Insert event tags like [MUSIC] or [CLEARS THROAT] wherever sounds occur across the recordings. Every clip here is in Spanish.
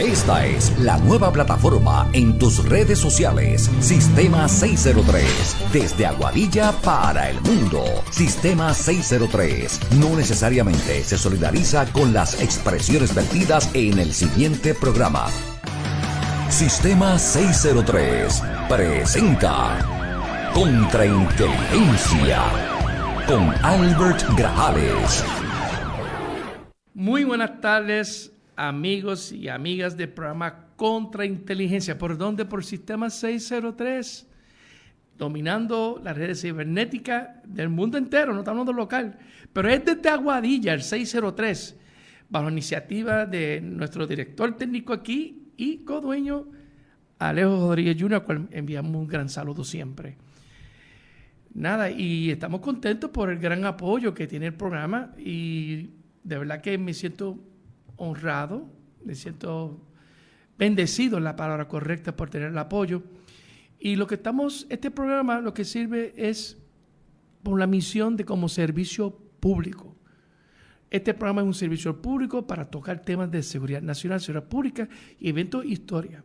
Esta es la nueva plataforma en tus redes sociales. Sistema 603. Desde Aguadilla para el mundo. Sistema 603. No necesariamente se solidariza con las expresiones vertidas en el siguiente programa. Sistema 603 presenta Contrainteligencia con Albert Grajales. Muy buenas tardes, amigos y amigas del programa Contrainteligencia. ¿Por dónde? Por Sistema 603. Dominando las redes cibernéticas del mundo entero, no estamos hablando local. Pero es desde Aguadilla, el 603, bajo iniciativa de nuestro director técnico aquí, y codueño Alejo Rodríguez Jr., al cual enviamos un gran saludo siempre. Nada, y estamos contentos por el gran apoyo que tiene el programa y de verdad que me siento honrado, me siento bendecido, en la palabra correcta, por tener el apoyo. Y lo que estamos, este programa lo que sirve es por la misión de como servicio público. Este programa es un servicio público para tocar temas de seguridad nacional, seguridad pública y eventos historia.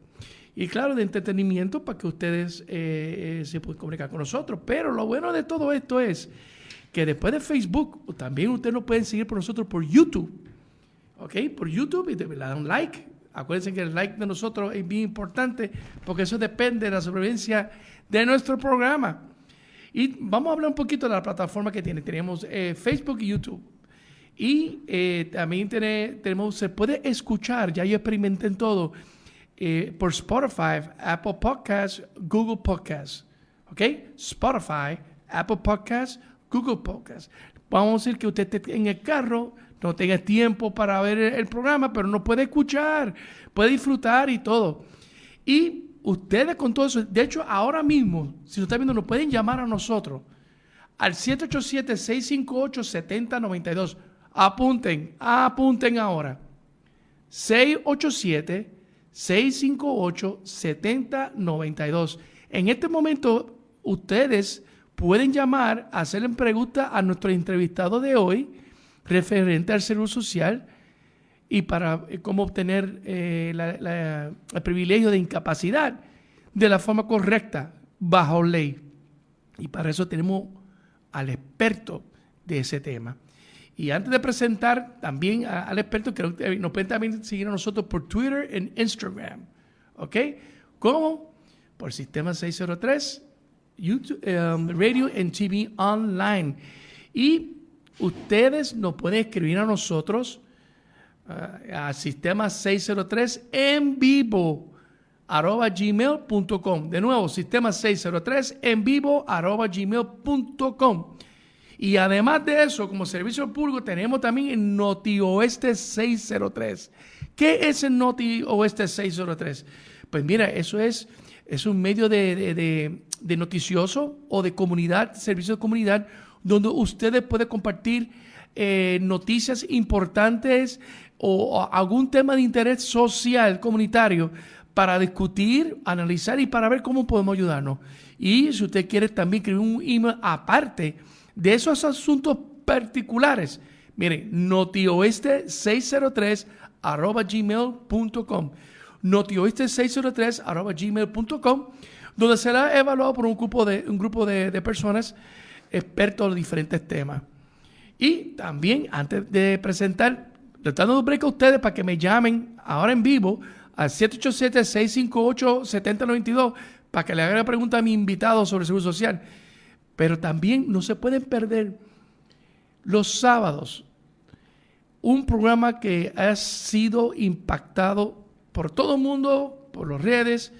Y claro, de entretenimiento para que ustedes eh, eh, se puedan comunicar con nosotros. Pero lo bueno de todo esto es que después de Facebook, también ustedes nos pueden seguir por nosotros por YouTube. ¿Ok? Por YouTube y le dan like. Acuérdense que el like de nosotros es bien importante porque eso depende de la sobrevivencia de nuestro programa. Y vamos a hablar un poquito de la plataforma que tiene. Tenemos eh, Facebook y YouTube. Y eh, también tenemos, se puede escuchar, ya yo experimenté en todo, eh, por Spotify, Apple Podcasts, Google Podcasts. ¿Ok? Spotify, Apple Podcasts, Google Podcasts. Vamos a decir que usted esté en el carro, no tenga tiempo para ver el, programa, pero no puede escuchar, puede disfrutar y todo. Y ustedes con todo eso, de hecho, ahora mismo, si lo están viendo, nos pueden llamar a nosotros al 787-658-7092. Apunten, apunten ahora. 687-658-7092. En este momento, ustedes pueden llamar, hacerle preguntas a nuestro entrevistado de hoy referente al seguro social y para eh, cómo obtener eh, el privilegio de incapacidad de la forma correcta, bajo ley. Y para eso tenemos al experto de ese tema. Y antes de presentar también al experto, que nos pueden también seguir a nosotros por Twitter e Instagram. ¿Ok? ¿Cómo? Por Sistema 603, YouTube, um, Radio and TV Online. Y ustedes nos pueden escribir a nosotros a Sistema 603 en vivo arroba gmail.com. De nuevo, sistema 603 en vivo arroba gmail.com. Y además de eso, como servicio público, tenemos también el Noti Oeste 603. ¿Qué es el Noti Oeste 603? Pues mira, eso es, es un medio de, noticioso o de comunidad, servicio de comunidad, donde ustedes pueden compartir eh, noticias importantes o, algún tema de interés social, comunitario, para discutir, analizar y para ver cómo podemos ayudarnos. Y si usted quiere también escribir un email aparte de esos asuntos particulares, mire, notioeste603 arroba gmail.com. Notioeste603 arroba gmail.com, donde será evaluado por un grupo de, un grupo de, personas expertos en diferentes temas. Y también, antes de presentar, le estoy dando un break a ustedes para que me llamen ahora en vivo al 787-658-7092 para que le haga la pregunta a mi invitado sobre seguro social. Pero también no se pueden perder los sábados un programa que ha sido impactado por todo el mundo, por las redes,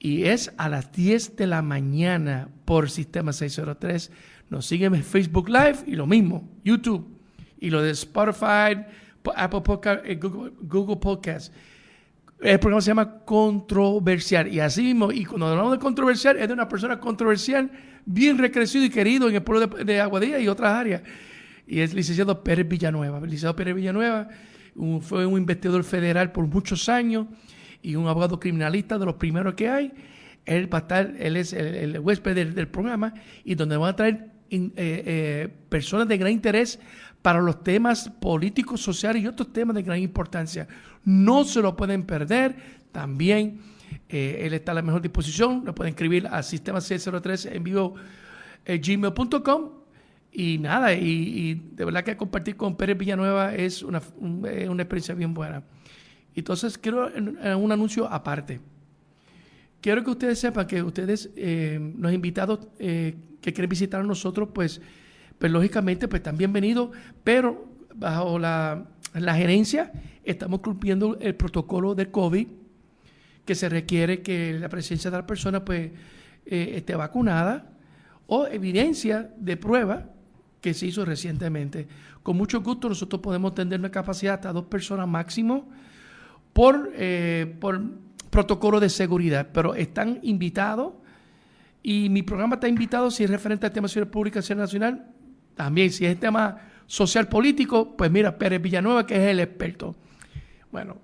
y es a las 10 de la mañana por Sistema 603. Nos siguen en Facebook Live y lo mismo, YouTube, y lo de Spotify, Apple Podcast, eh, Google, Google Podcast. El programa se llama Controversial. Y así mismo, y cuando hablamos de controversial, es de una persona controversial, bien recrecido y querido en el pueblo de, Aguadilla y otras áreas. Y es licenciado Pérez Villanueva. El licenciado Pérez Villanueva fue un investigador federal por muchos años y un abogado criminalista de los primeros que hay. Él va a estar, él es el, huésped del, programa y donde va a traer personas de gran interés para los temas políticos, sociales y otros temas de gran importancia. No se lo pueden perder. También él está a la mejor disposición. Lo pueden escribir a sistema 603 en vivo gmail.com y nada, y, de verdad que compartir con Pérez Villanueva es una, una experiencia bien buena. Entonces, quiero un anuncio aparte. Quiero que ustedes sepan que ustedes, eh, los invitados eh, que quieren visitar a nosotros, pues, pues lógicamente, pues están bienvenidos, pero bajo la, la gerencia estamos cumpliendo el protocolo de COVID que se requiere que la presencia de la persona pues eh, esté vacunada o evidencia de prueba que se hizo recientemente. Con mucho gusto nosotros podemos tener una capacidad hasta dos personas máximo por, eh, por protocolo de seguridad, pero están invitados y mi programa está invitado si es referente al tema de seguridad pública y nacional, también si es tema social político, pues mira, Pérez Villanueva que es el experto. Bueno,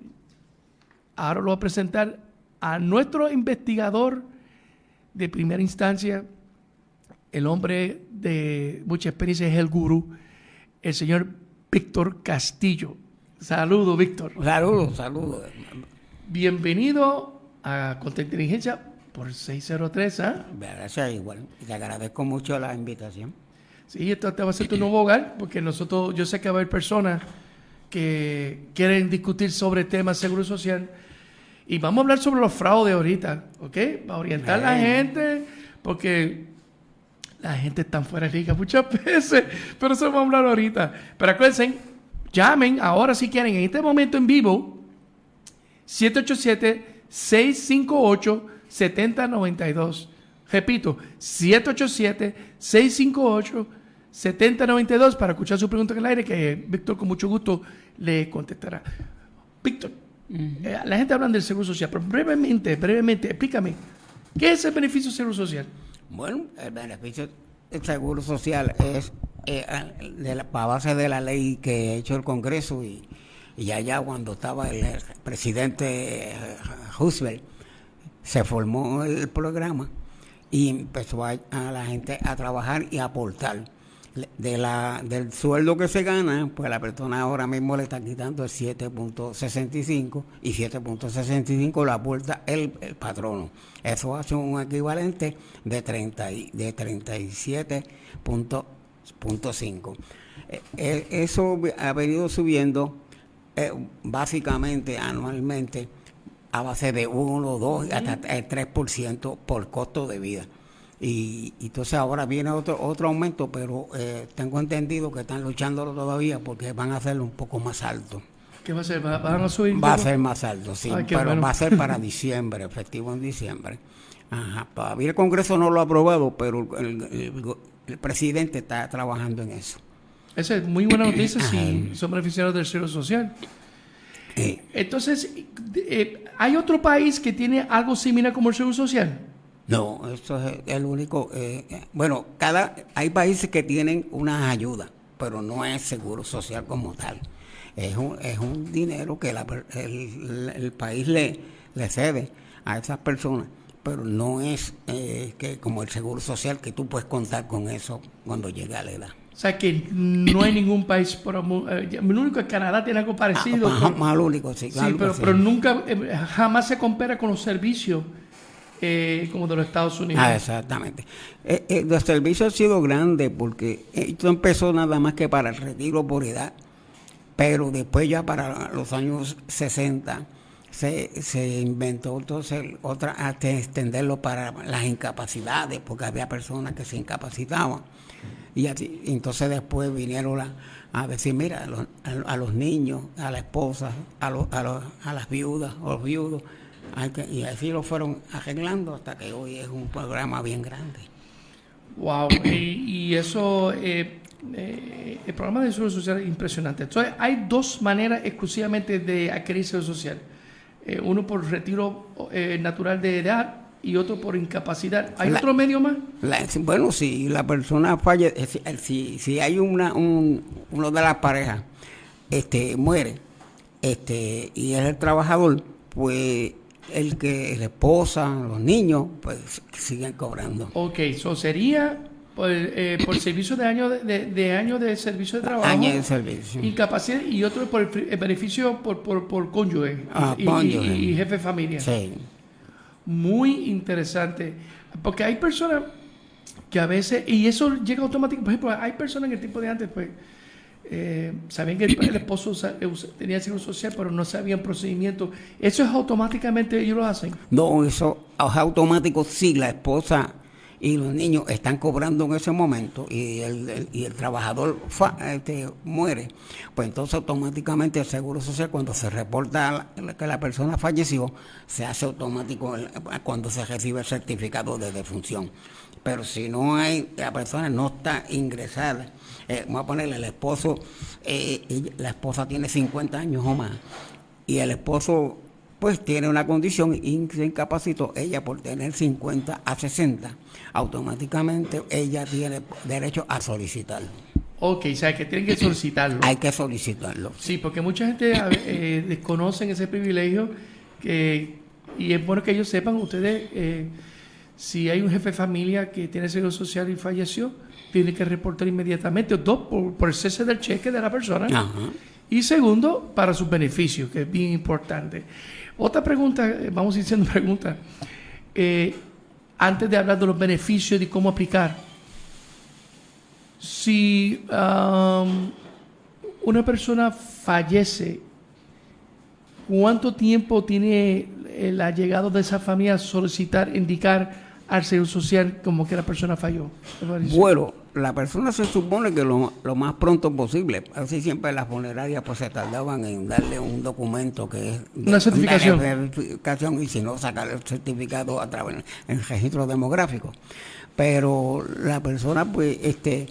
ahora lo voy a presentar a nuestro investigador de primera instancia, el hombre de mucha experiencia es el gurú, el señor Víctor Castillo. Saludos, Víctor. Saludos, saludos. Bienvenido a Inteligencia por 603, ¿ah? Gracias, igual. Te agradezco mucho la invitación. Sí, esto te va a ser tu nuevo hogar, porque nosotros, yo sé que va a haber personas que quieren discutir sobre temas de seguro social. Y vamos a hablar sobre los fraudes ahorita, ¿ok? Para orientar a la gente, porque la gente está fuera de liga muchas [LAUGHS] veces, pero eso vamos a hablar ahorita. Pero acuérdense, llamen ahora si quieren, en este momento en vivo, 787-658-7092. Repito, 787-658-7092 para escuchar su pregunta en el aire, que Víctor con mucho gusto le contestará. Víctor, eh, la gente habla del seguro social, pero brevemente, brevemente, explícame, ¿qué es el beneficio del seguro social? Bueno, el beneficio del seguro social es eh, de la, a base de la ley que ha hecho el Congreso y, y allá cuando estaba el presidente eh, Roosevelt, se formó el programa y empezó a la gente a trabajar y a aportar de la, del sueldo que se gana, pues la persona ahora mismo le está quitando el 7.65 y 7.65 lo aporta el, el, patrono. Eso hace un equivalente de, 30 de 37.5. Eh, eh, eso ha venido subiendo eh, básicamente anualmente a base de 1, 2, hasta el 3% por costo de vida. Y, entonces ahora viene otro otro aumento, pero eh, tengo entendido que están luchándolo todavía porque van a hacerlo un poco más alto. ¿Qué va a ser? ¿Van a subir? Va a ser más alto, sí, pero va a ser para [LAUGHS] diciembre, efectivo en diciembre. Ajá, todavía el Congreso no lo ha aprobado, pero el, presidente está trabajando en eso. Esa es muy buena [CLEARS THROAT] noticia si son beneficiarios del Seguro Social. Entonces, eh, ¿hay otro país que tiene algo similar como el Seguro Social? No, eso es el único. Eh, bueno, cada hay países que tienen una ayuda, pero no es seguro social como tal. Es un, es un dinero que el, país le, le cede a esas personas, pero no es eh, que como el seguro social que tú puedes contar con eso cuando llegue a la edad. O sea que no hay ningún país, por, eh, el único es Canadá tiene algo parecido. Ah, más, único, sí. sí, pero, pero nunca, jamás se compara con los servicios eh, como de los Estados Unidos. Ah, exactamente. Eh, eh, los servicios han sido grandes porque esto empezó nada más que para el retiro por edad, pero después ya para los años 60 se, inventó entonces otra hasta extenderlo para las incapacidades, porque había personas que se incapacitaban. Y así, entonces después vinieron a decir, mira, a los, niños, a la esposa, a, a, a las viudas o los viudos, y así lo fueron arreglando hasta que hoy es un programa bien grande. Wow, y, eso, eh, eh, el programa de seguro social es impresionante. Entonces, hay dos maneras exclusivamente de adquirir seguro social. Eh, uno por retiro natural de edad y otro por incapacidad. ¿Hay otro medio más? bueno, si la persona falla, si, si hay una, un, uno de las parejas este, muere este, y es el trabajador, pues el que la esposa, los niños, pues siguen cobrando. Ok, eso sería por, eh, por servicio de año de, de, año de servicio de trabajo. Año de servicio. Incapacidad y otro por el, beneficio por, por, por cónyuge Ah, y, cónyuge. y- y jefe de familia. Sí. Muy interesante. Porque hay personas que a veces, y eso llega automáticamente, por ejemplo, hay personas en el tiempo de antes, pues, eh, sabían que el, el esposo usa- usa- tenía seguro social, pero no sabían procedimiento. Eso es automáticamente, ellos lo hacen. No, eso es automático si la esposa y los niños están cobrando en ese momento y el, y el trabajador este, muere, pues entonces automáticamente el Seguro Social cuando se reporta que la persona falleció, se hace automático cuando se recibe el certificado de defunción. Pero si no hay, la persona no está ingresada, eh, vamos a ponerle el esposo, eh, la esposa tiene 50 años o más, y el esposo pues tiene una condición y se incapacitó ella por tener 50 a 60, automáticamente ella tiene derecho a solicitarlo. Ok, o sea, que tienen que [CLEARS THROAT] solicitarlo. Hay que solicitarlo. Sí, porque mucha gente eh, [CLEARS THROAT] desconocen ese privilegio que, y es bueno que ellos sepan, ustedes, eh, si hay un jefe de familia que tiene seguro social y falleció, tiene que reportar inmediatamente, dos, por, por el cese del cheque de la persona, Ajá. y segundo, para sus beneficios, que es bien importante. Otra pregunta, eh, vamos diciendo [LAUGHS] preguntas, eh, antes de hablar de los beneficios y cómo aplicar. Si am, una persona fallece, ¿cuánto tiempo tiene el allegado de esa familia a solicitar, indicar al Seguro Social como que la persona falló? Bueno, la persona se supone que lo, lo más pronto posible, así siempre las funerarias pues se tardaban en darle un documento que es de- Una certificación. certificación y si no sacar el certificado a través en registro demográfico. Pero la persona pues este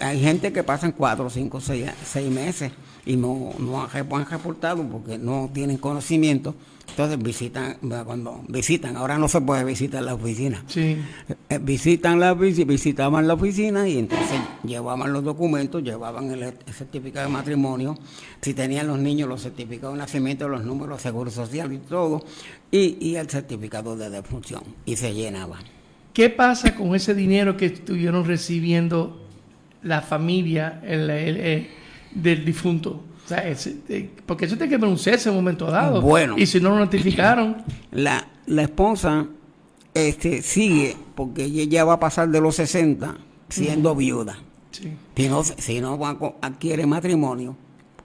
hay gente que pasan cuatro, cinco, seis, seis meses y no, no han, rep- han reportado porque no tienen conocimiento. Entonces visitan, cuando visitan, ahora no se puede visitar la oficina. Sí. Eh, visitan la visi- visitaban la oficina y entonces llevaban los documentos, llevaban el, el certificado de matrimonio, si tenían los niños los certificados de nacimiento, los números de seguro social y todo, y, y el certificado de defunción, y se llenaba. ¿Qué pasa con ese dinero que estuvieron recibiendo la familia el- el- el- del difunto? O sea, eh, porque eso tiene que cese en un momento dado. Bueno. Y si no lo notificaron, La, la esposa este, sigue, porque ella ya va a pasar de los 60 siendo viuda. sí. Si no, si no va adquiere matrimonio,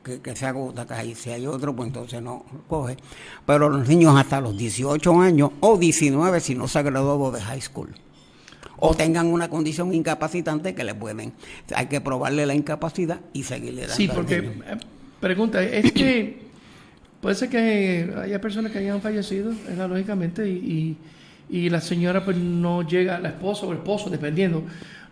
que, que se agota, que ahí si hay otro, pues entonces no coge. Pero los niños hasta los 18 años o 19 si no se ha graduado de high school. O tengan una condición incapacitante que le pueden. Hay que probarle la incapacidad y seguirle dando. Sí, porque, eh, pregunta, es que puede ser que haya personas que hayan fallecido, ¿verdad? lógicamente, y, y, y la señora pues no llega, la esposa o el esposo, dependiendo,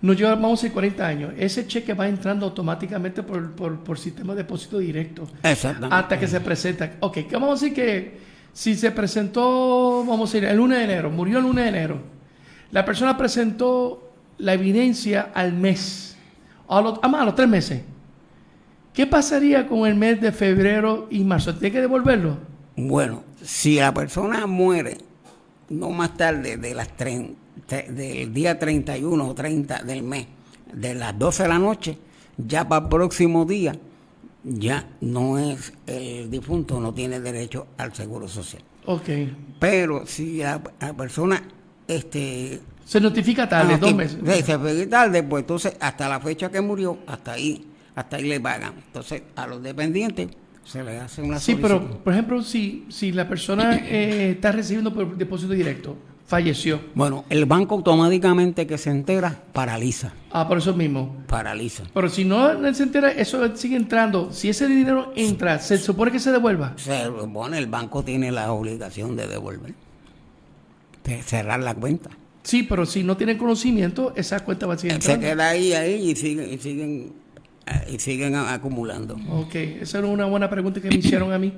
no lleva, vamos a decir, 40 años. Ese cheque va entrando automáticamente por, por, por sistema de depósito directo. Exactamente. Hasta que se presenta. Ok, ¿qué vamos a decir que si se presentó, vamos a decir, el 1 de enero, murió el 1 de enero, la persona presentó la evidencia al mes, a los, ah, más, a los tres meses. ¿Qué pasaría con el mes de febrero y marzo? ¿Tiene que devolverlo? Bueno, si la persona muere no más tarde de las tren- te- del día 31 o 30 del mes, de las 12 de la noche, ya para el próximo día, ya no es el difunto, no tiene derecho al seguro social. Ok. Pero si la, la persona este Se notifica tarde, ah, dos meses. se tarde, pues entonces hasta la fecha que murió, hasta ahí, hasta ahí le pagan. Entonces a los dependientes se le hace una Sí, solicitud. pero por ejemplo, si, si la persona eh, está recibiendo por depósito directo, falleció. Bueno, el banco automáticamente que se entera, paraliza, Ah, por eso mismo. paraliza. Pero si no se entera, eso sigue entrando. Si ese dinero entra, se supone que se devuelva. Se supone el banco tiene la obligación de devolver, de cerrar la cuenta. Sí, pero si no tienen conocimiento, esa cuenta va a seguir Se queda ahí, ahí y siguen, y siguen, eh, y siguen acumulando. Ok, esa era una buena pregunta que me hicieron a mí.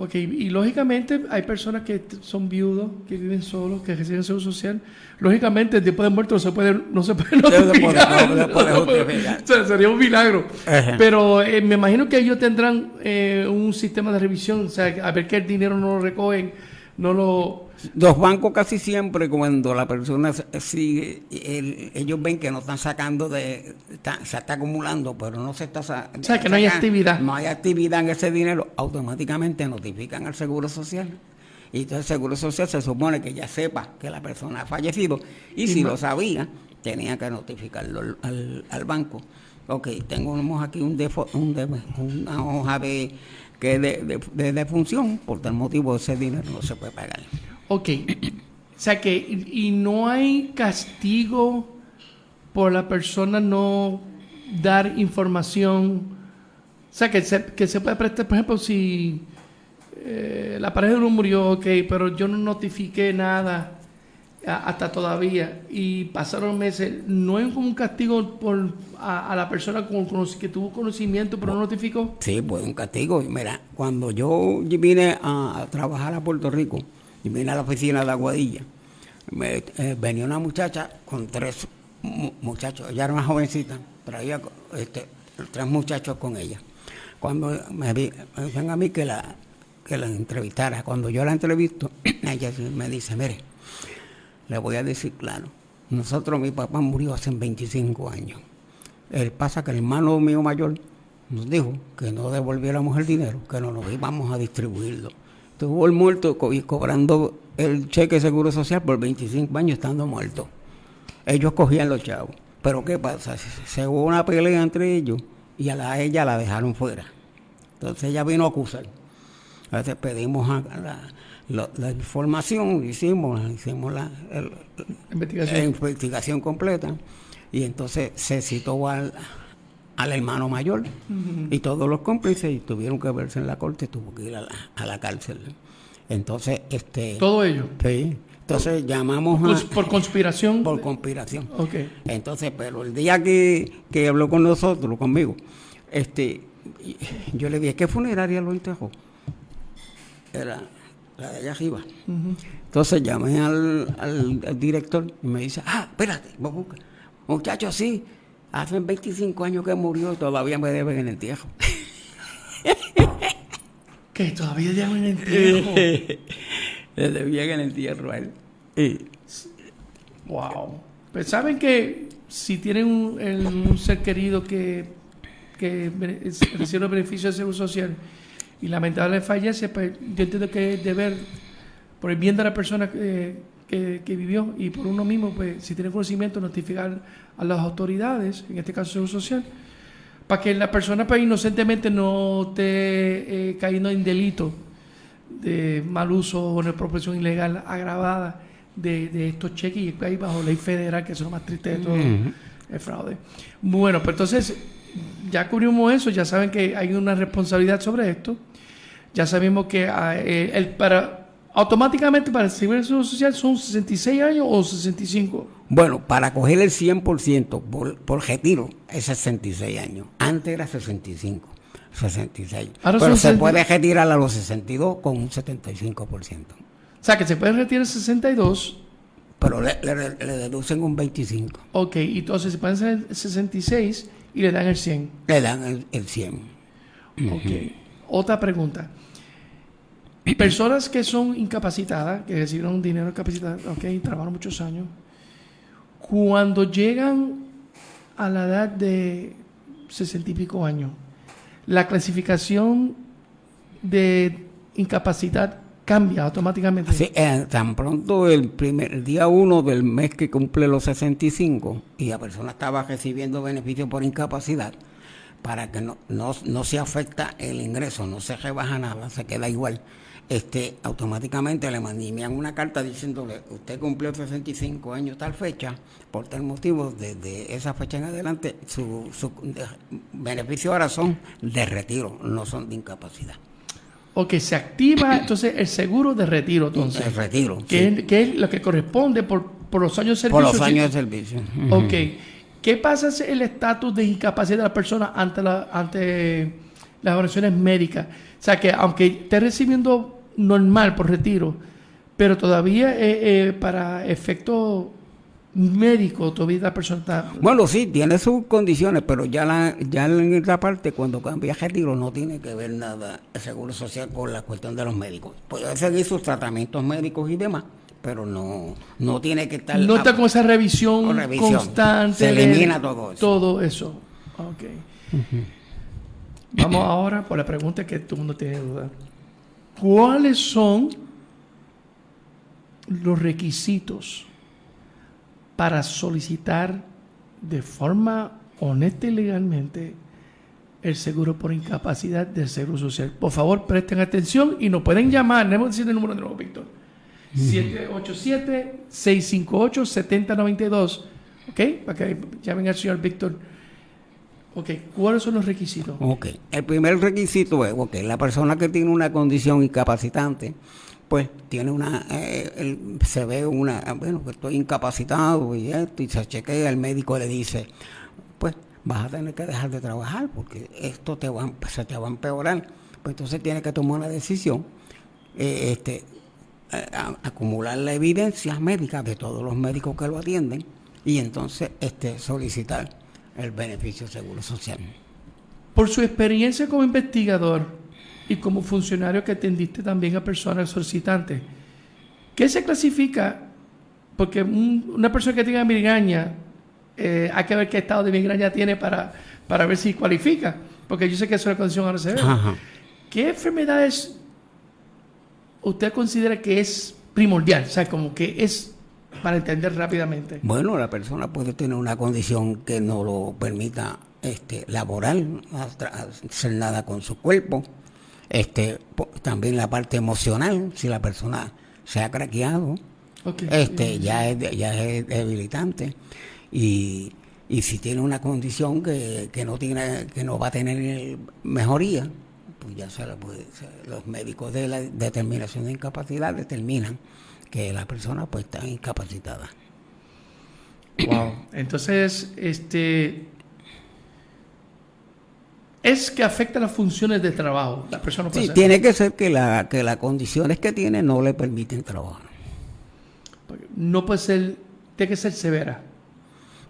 Ok, y lógicamente hay personas que son viudos, que viven solos, que reciben seguro social. Lógicamente, después de muerto no se puede, no se puede [LAUGHS] no se puede No [LAUGHS] sería un milagro. Ajá. Pero eh, me imagino que ellos tendrán eh, un sistema de revisión, o sea, a ver que el dinero no lo recogen no lo... Los bancos casi siempre cuando la persona sigue, ellos ven que no están sacando de, se está acumulando, pero no se está O sea, que no hay actividad. No hay actividad en ese dinero, automáticamente notifican al Seguro Social. Y entonces el Seguro Social se supone que ya sepa que la persona ha fallecido. Y, si lo sabía, tenía que notificarlo al, banco. Ok, tenemos aquí un, un una hoja de que de, de, defunción, por tal motivo ese dinero no se puede pagar. Ok, o sea que, y no hay castigo por la persona no dar información, o sea que se, que se puede prestar, por ejemplo, si eh, la pareja no murió, ok, pero yo no notifiqué nada hasta todavía y pasaron meses, no es como un castigo por a, la persona con, que tuvo conocimiento pero no notificó. Sí, pues un castigo. Mira, cuando yo vine a, trabajar a Puerto Rico y vine a la oficina de Aguadilla, me, eh, venía una muchacha con tres muchachos, ella era una jovencita, traía este, tres muchachos con ella. Cuando me, dicen a mí que la, que la entrevistara, cuando yo la entrevisto, [CLEARS THROAT] ella me dice, mire, le voy a decir claro. Nosotros, mi papá murió hace 25 años. El pasa que el hermano mío mayor nos dijo que no devolviéramos el dinero, que no nos íbamos a distribuirlo. Estuvo el muerto cobrando el cheque de seguro social por 25 años estando muerto. Ellos cogían los chavos. Pero ¿qué pasa? Se hubo una pelea entre ellos y a la, ella la dejaron fuera. Entonces ella vino a acusar. Entonces pedimos a la, la, información, hicimos, hicimos la, investigación. completa y entonces se citó al, al hermano mayor y todos los cómplices tuvieron que verse en la corte, tuvo que ir a la, a la cárcel. Entonces, este... ¿Todo ello? Sí. Entonces llamamos a... ¿Por conspiración? Por conspiración. Ok. Entonces, pero el día que, que habló con nosotros, conmigo, este, yo le dije, ¿qué funeraria lo enterró? Era la de allá arriba. Entonces llamé al, director y me dice, ah, espérate, muchachos, sí, hace 25 años que murió y todavía me deben en el entierro. [LAUGHS] ¿Que todavía deben en el [LAUGHS] entierro? Le debían en el entierro a él. Wow. Pues saben que si tienen un, ser querido que, que recibe beneficios de seguro social, y lamentablemente fallece, pues yo entiendo que es deber, por el bien de la persona que, que, vivió. Y por uno mismo, pues si tiene conocimiento, notificar a las autoridades, en este caso Social, para que la persona pues, inocentemente no esté eh, cayendo en delito de mal uso o una proporción ilegal agravada de, de estos cheques. Y ahí bajo ley federal, que es lo más triste de todo, el fraude. Bueno, pues entonces ya cubrimos eso, ya saben que hay una responsabilidad sobre esto. Ya sabemos que ah, eh, el, para automáticamente para recibir el seguro social son 66 años o 65. Bueno, para coger el 100% por, por retiro es 66 años. Antes era 65. 66. Pero se puede retirar a los 62 con un 75%. O sea, que se puede retirar 62. Pero le, deducen un 25. Ok, entonces se puede hacer 66 y le dan el 100. Le dan el, el 100. Ok. Otra pregunta. [CLEARS THROAT] Personas que son incapacitadas, que recibieron dinero incapacitado, ok, trabajaron muchos años, cuando llegan a la edad de sesenta y pico años, la clasificación de incapacidad cambia automáticamente. Sí, eh, tan pronto el primer día uno del mes que cumple los 65 y la persona estaba recibiendo beneficios por incapacidad, para que no, no, no se afecta el ingreso, no se rebaja nada, se queda igual este, automáticamente le envían una carta diciéndole, usted cumplió 65 años tal fecha, por tal motivo, desde esa fecha en adelante, sus su beneficios ahora son de retiro, no son de incapacidad. Ok, se activa entonces el seguro de retiro, entonces. El retiro. Que, es, lo que corresponde por, por los años de servicio. Por los años de servicio. Ok. ¿Qué pasa si el estatus de incapacidad de la persona ante, la, ante las oraciones médicas? O sea, que aunque esté recibiendo normal por retiro, pero todavía eh, eh, para efectos médico, todavía la persona está... Bueno, sí, tiene sus condiciones, pero ya, la, ya en esta parte, cuando cambia retiro, no tiene que ver nada el Seguro Social con la cuestión de los médicos. Puede seguir sus tratamientos médicos y demás, pero no, no tiene que estar... No está con esa revisión, constante. Se elimina todo eso. Todo eso. Ok. Vamos ahora por la pregunta que todo el mundo tiene duda. ¿Cuáles son los requisitos para solicitar de forma honesta y legalmente el seguro por incapacidad del Seguro Social? Por favor, presten atención y nos pueden llamar. Debemos decir el número de nuevo, Víctor. 787-658-7092. ¿Ok? Para que llamen al señor Víctor. Ok, ¿cuáles son los requisitos? Ok, el primer requisito es, ok, la persona que tiene una condición incapacitante, pues tiene una, eh, se ve una, bueno, que estoy incapacitado y esto, y se chequea, el médico le dice, pues vas a tener que dejar de trabajar porque esto te va, se te va a empeorar. Pues entonces tiene que tomar una decisión, eh, este, acumular la evidencia médica de todos los médicos que lo atienden y entonces este, solicitar el beneficio seguro social. Por su experiencia como investigador y como funcionario que atendiste también a personas solicitantes, ¿qué se clasifica? Porque una persona que tenga migraña, eh, hay que ver qué estado de migraña tiene para, para ver si cualifica, porque yo sé que es una condición ahora severa. ¿Qué enfermedades usted considera que es primordial? O sea, como que es para entender rápidamente. Bueno, la persona puede tener una condición que no lo permita este, laboral, hacer nada con su cuerpo. Este, también la parte emocional, si la persona se ha craqueado, este, ya, es, ya es debilitante. Y, y si tiene una condición que, que, no tiene, que no va a tener mejoría, pues ya se la puede, los médicos de la determinación de incapacidad determinan que la persona pues está incapacitada. Wow. Entonces, este es que afecta las funciones de trabajo. La persona sí, tiene que ser que la que las condiciones que tiene no le permiten trabajar. No puede ser, tiene que ser severa.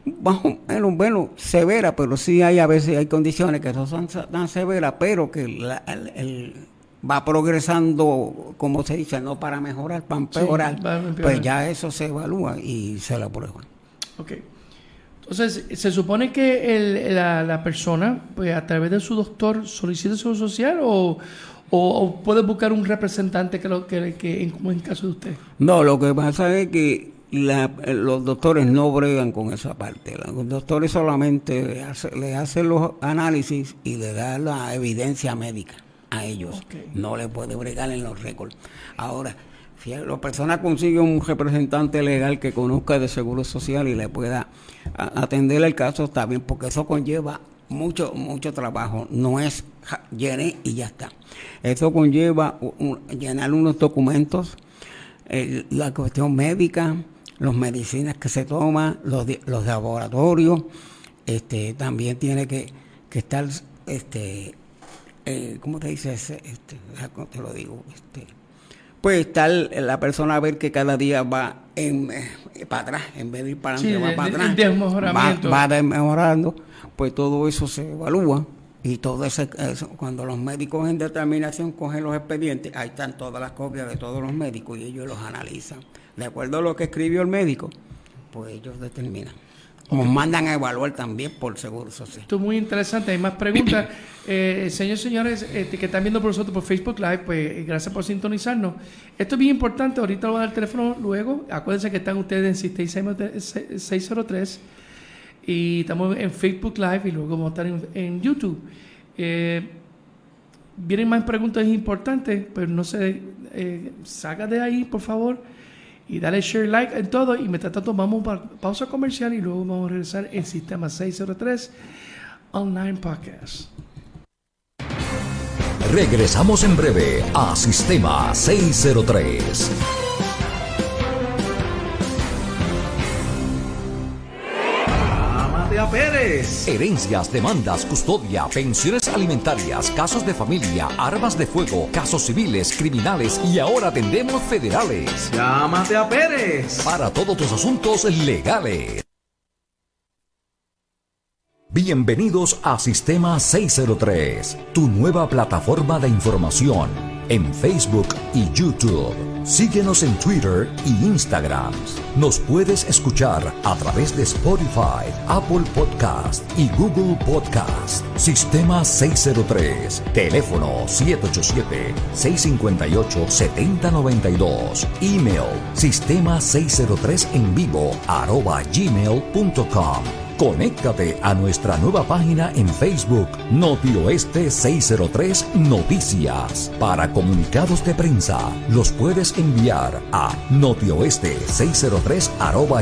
Bueno, bueno, severa, pero sí hay a veces hay condiciones que no son tan severas, pero que el, va progresando, como se dice, no para mejorar, para empeorar, pues ya eso se evalúa y se la aprueba. Ok. Entonces, se supone que la, persona, pues a través de su doctor, solicita su social o, o, puede buscar un representante que, lo, que, que como en caso de usted. No, lo que pasa es que los doctores no bregan con esa parte. Los doctores solamente le hacen los análisis y le dan la evidencia médica a ellos. No le puede bregar en los récords. Ahora, si la persona consigue un representante legal que conozca de seguro social y le pueda atender el caso, está bien, porque eso conlleva mucho, mucho trabajo. No es llene y ya está. Eso conlleva llenar unos documentos, la cuestión médica, las medicinas que se toman, los, los laboratorios, este, también tiene que, que estar este, eh, ¿cómo te dices? Este, te lo digo, este, pues estar la persona a ver que cada día va en, eh, para atrás, en vez de ir para adelante, va para atrás, va, va mejorando, pues todo eso se evalúa y todo eso, cuando los médicos en determinación cogen los expedientes, ahí están todas las copias de todos los médicos y ellos los analizan. De acuerdo a lo que escribió el médico, pues ellos determinan. Como mandan a evaluar también por seguro social. Esto es muy interesante. Hay más preguntas. [CLEARS THROAT] eh, señores, señores este, que están viendo por nosotros por Facebook Live, pues eh, gracias por sintonizarnos. Esto es bien importante. Ahorita lo voy a dar el teléfono luego. Acuérdense que están ustedes en 603 y estamos en Facebook Live y luego vamos a estar en, YouTube. Eh, vienen más preguntas importantes, pero no se eh, salga de ahí, por favor y dale share, like en todo. Y mientras tanto, vamos a pausa comercial y luego vamos a regresar en Sistema 603 Online Podcast. Regresamos en breve a Sistema 603. Pérez. Herencias, demandas, custodia, pensiones alimentarias, casos de familia, armas de fuego, casos civiles, criminales y ahora atendemos federales. Llámate a Pérez. Para todos tus asuntos legales. Bienvenidos a Sistema 603, tu nueva plataforma de información en Facebook y YouTube. Síguenos en Twitter y Instagram. Nos puedes escuchar a través de Spotify, Apple Podcast y Google Podcast. Sistema 603, teléfono 787-658-7092. Email sistema 603 en vivo arroba gmail.com. Conéctate a nuestra nueva página en Facebook, Notioeste 603 Noticias. Para comunicados de prensa, los puedes enviar a notioeste603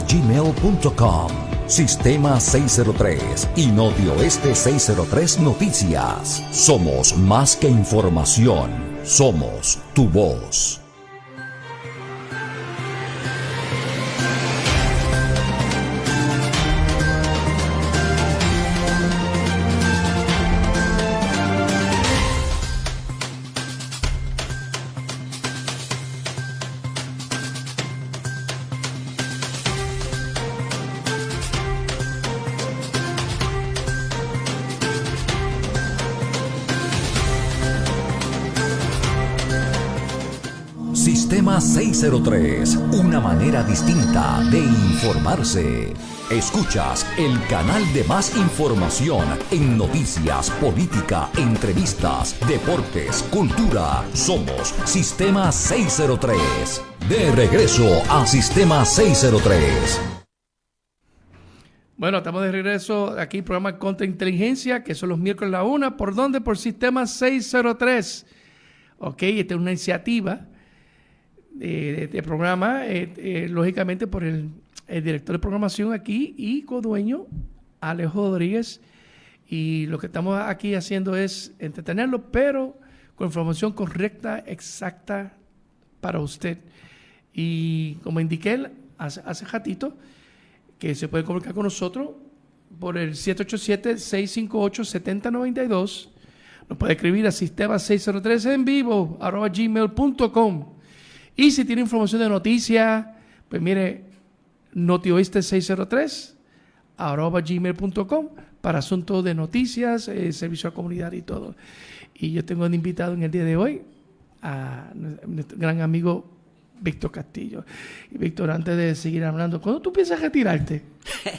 gmail.com. Sistema 603 y Notioeste 603 Noticias. Somos más que información, somos tu voz. Informarse. Escuchas el canal de más información en noticias, política, entrevistas, deportes, cultura. Somos Sistema 603. De regreso a Sistema 603. Bueno, estamos de regreso aquí, programa Contra Inteligencia, que son los miércoles a la una. ¿Por dónde? Por Sistema 603. Ok, esta es una iniciativa de, este programa, eh, eh, lógicamente por el, director de programación aquí y codueño, Alejo Rodríguez. Y lo que estamos aquí haciendo es entretenerlo, pero con información correcta, exacta para usted. Y como indiqué hace, hace ratito, que se puede comunicar con nosotros por el 787-658-7092. Nos puede escribir a sistema 603 en vivo, arroba gmail.com. Y si tiene información de noticias, pues mire, notioeste 603 arroba gmail.com para asuntos de noticias, eh, servicio a comunidad y todo. Y yo tengo un invitado en el día de hoy a nuestro gran amigo Víctor Castillo. Y Víctor, antes de seguir hablando, ¿cuándo tú piensas retirarte?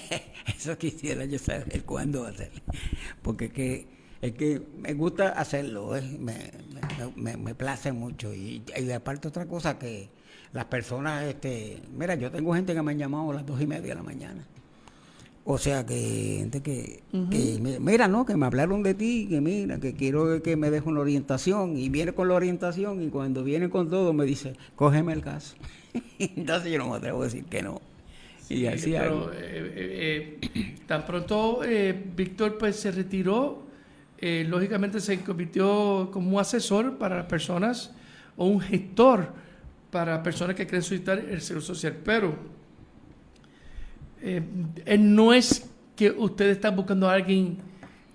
[LAUGHS] Eso quisiera yo saber cuándo hacerlo. Porque que es que me gusta hacerlo, ¿eh? me, me, place mucho. Y, aparte otra cosa que las personas, este, mira, yo tengo gente que me han llamado a las dos y media de la mañana. O sea, que gente que, mira, ¿no? Que me hablaron de ti, que mira, que quiero que me deje una orientación. Y viene con la orientación y cuando viene con todo me dice, cógeme el caso. [LAUGHS] Entonces yo no me atrevo a decir que no. y así pero, eh, eh, [CLEARS THROAT] tan pronto Víctor pues se retiró eh, lógicamente se convirtió como un asesor para las personas o un gestor para personas que quieren solicitar el seguro social. Pero eh, no es que ustedes están buscando a alguien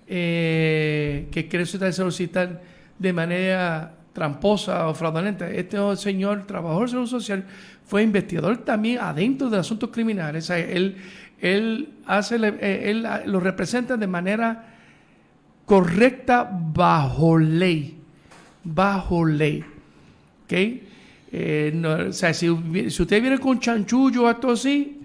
eh, que quiere solicitar el seguro social de manera tramposa o fraudulenta. Este señor trabajador del seguro social fue investigador también adentro de asuntos criminales. él, él, hace, él lo representa de manera correcta bajo ley. Bajo ley. ¿Ok? Eh, o sea, si, usted viene con chanchullo o esto así,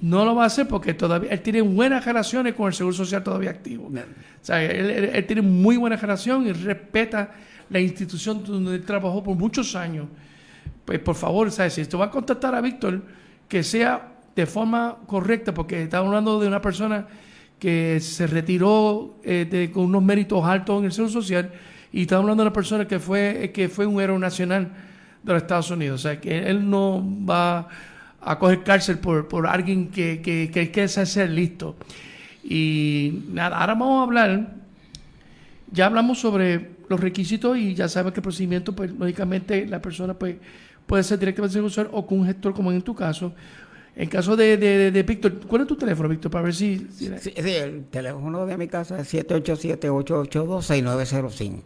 no lo va a hacer porque todavía él tiene buenas relaciones con el Seguro Social todavía activo. O sea, él, tiene muy buena relación y respeta la institución donde él trabajó por muchos años. Pues por favor, ¿sabes? si usted va a contactar a Víctor, que sea de forma correcta, porque estamos hablando de una persona que se retiró eh, con unos méritos altos en el Seguro Social y estamos hablando de una persona que fue, que fue un héroe nacional de los Estados Unidos. O sea, que él no va a coger cárcel por, por alguien que, que, que, que ser listo. Y nada, ahora vamos a hablar, ya hablamos sobre los requisitos y ya sabes que el procedimiento, pues lógicamente la persona pues, puede ser directamente Social o con un gestor como en tu caso. En caso de, de, de, Víctor, ¿cuál es tu teléfono, Víctor? Para ver si... Sí, sí, el teléfono de mi casa es 787-882-6905.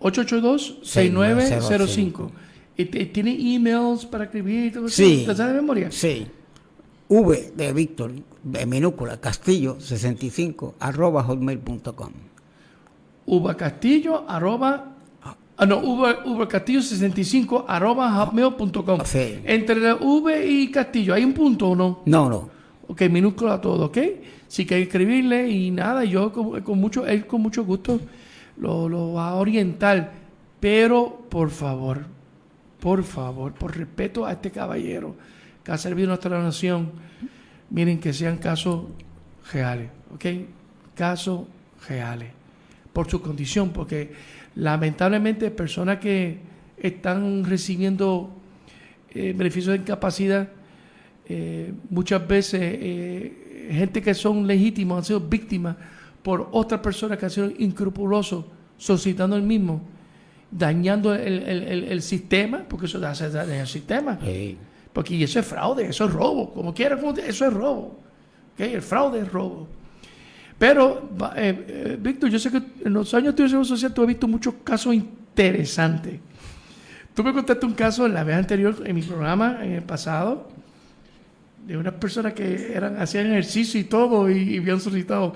882-6905. ¿Y ¿Tiene emails para escribir? Todo sí. ¿Te de memoria? Sí. V de Víctor, de minúscula, castillo 65, arroba hotmail.com. V Castillo, arroba Ah, no, V, Castillo 65 arroba hotmail.com. Sí. Entre V y Castillo, ¿hay un punto o no? No, no. Ok, minúscula todo, ¿ok? Sí que escribirle y nada, yo con, mucho, él con mucho gusto lo, lo va a orientar. Pero, por favor, por favor, por respeto a este caballero que ha servido a nuestra nación, miren que sean casos reales, ¿ok? Casos reales. Por su condición, porque lamentablemente personas que están recibiendo eh, beneficios de incapacidad, eh, muchas veces eh, gente que son legítimos han sido víctimas por otras personas que han sido incrupulosos, suscitando el mismo, dañando el, sistema, porque eso hace daño al sistema. Porque eso es fraude, eso es robo, como quieran, eso es robo. El fraude es robo. Pero, eh, eh, Víctor, yo sé que en los años de tu social tú has visto muchos casos interesantes. Tú me contaste un caso en la vez anterior, en mi programa, en el pasado, de unas personas que eran, hacían ejercicio y todo y, habían solicitado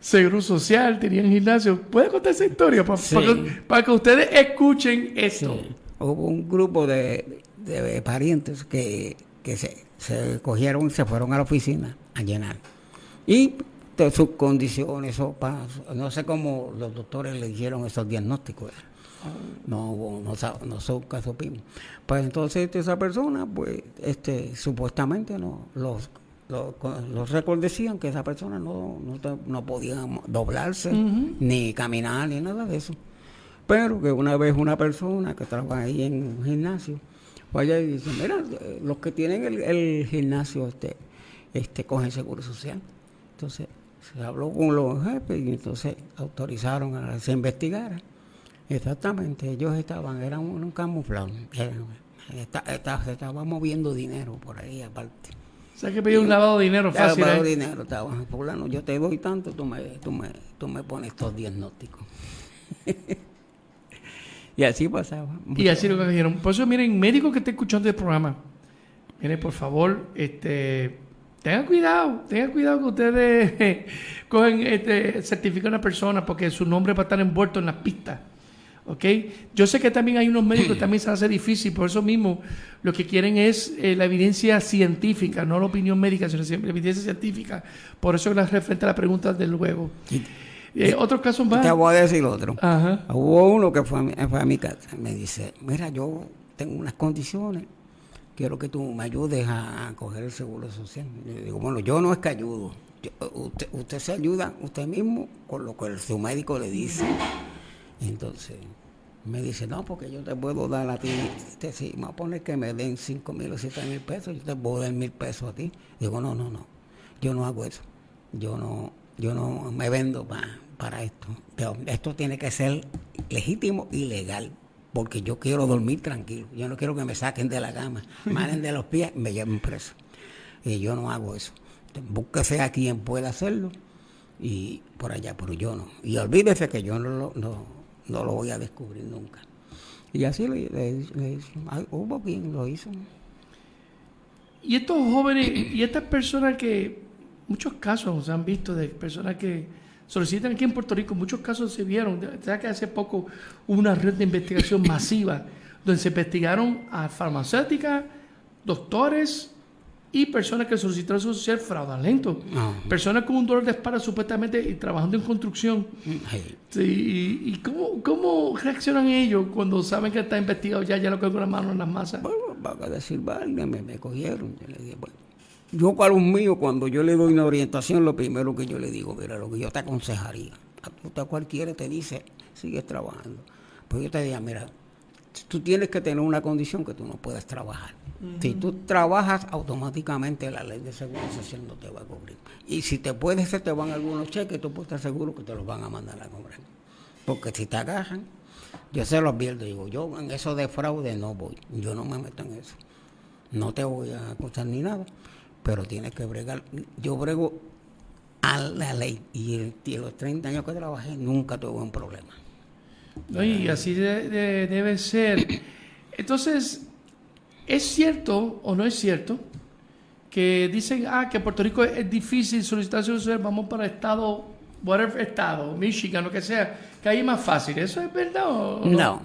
seguro social, tenían gimnasio. ¿Puedes contar esa historia para, que, ustedes escuchen esto? Hubo un grupo de, parientes que, se, se cogieron y se fueron a la oficina a llenar. Y sus condiciones, o no sé cómo los doctores le hicieron esos diagnósticos. No, no, no, son caso Pues entonces esa persona, pues, este, supuestamente no, los, los, récords decían que esa persona no, no, podía doblarse, ni caminar, ni nada de eso. Pero que una vez una persona que trabaja ahí en un gimnasio, vaya y dice, mira, los que tienen el, el gimnasio este, este cogen seguro social. Entonces, se habló con los jefes y entonces autorizaron a que se investigara. Exactamente, ellos estaban, eran un, camuflado, se estaba moviendo dinero por ahí aparte. Sea que pidió un lavado de dinero fácil. Lavado de dinero, estaba, fulano, yo te doy tanto, tú me, tú me, tú me pones estos diagnósticos. [LAUGHS] y así pasaba. Y así lo que dijeron. Por eso, miren, médico que esté escuchando el programa, miren, por favor, este Tengan cuidado, tengan cuidado que ustedes [LAUGHS] cogen, este, certifican a una persona porque su nombre va a estar envuelto en las pistas. ¿Ok? Yo sé que también hay unos médicos que [CLEARS THROAT] también se hace difícil, por eso mismo lo que quieren es eh, la evidencia científica, no la opinión médica, sino la evidencia científica. Por eso las referente a la pregunta del luego. Eh, otros casos más. Te voy a decir otro. Hubo uno que fue a, fue a mi casa, me dice, mira, yo tengo unas condiciones quiero que tú me ayudes a, coger el seguro social. Yo digo, bueno, yo no es que ayudo. usted, se ayuda usted mismo con lo que su médico le dice. Entonces, me dice, no, porque yo te puedo dar a ti, este, si me poner que me den 5 mil o 7 mil pesos, yo te puedo dar mil pesos a ti. Digo, no, no, no, yo no hago eso. Yo no, yo no me vendo para, para esto. Esto tiene que ser legítimo y legal porque yo quiero dormir tranquilo. Yo no quiero que me saquen de la cama, me [LAUGHS] malen de los pies, me lleven preso. Y yo no hago eso. búsquese a quien pueda hacerlo y por allá, pero yo no. Y olvídese que yo no lo, no, lo voy a descubrir nunca. Y así le, le, hubo quien lo hizo. Y estos jóvenes y estas personas que, muchos casos se han visto de personas que solicitan aquí en Puerto Rico, muchos casos se vieron, ya que hace poco hubo una red de investigación masiva donde se investigaron a farmacéuticas, doctores y personas que solicitaron su social fraudulento. Ah. Personas con un dolor de espalda supuestamente y trabajando en construcción. y, cómo, cómo, reaccionan ellos cuando saben que está investigado ya, ya lo que con la mano en las masas? Bueno, van a decir, vale, me, me cogieron. Yo le dije, bueno, yo para los míos, cuando yo le doy una orientación, lo primero que yo le digo, mira, lo que yo te aconsejaría, a cualquiera te dice, sigue trabajando. Pues yo te diría, mira, tú tienes que tener una condición que tú no puedes trabajar. Si tú trabajas, automáticamente la ley de seguridad social no te va a cubrir. Y si te puedes, se te van algunos cheques, tú puedes estar seguro que te los van a mandar a cobrar. Porque si te agarran, yo se lo advierto, digo, yo en eso de fraude no voy, yo no me meto en eso. no te voy a acusar ni nada, pero tienes que bregar. Yo brego a la ley y en los 30 años que trabajé nunca tuve un problema. No, y así de- de- debe ser. Entonces, ¿es cierto o no es cierto que dicen, ah, que Puerto Rico es, es difícil solicitar social, vamos para estado, whatever estado, Michigan, lo que sea, que ahí es más fácil? ¿Eso es verdad o No,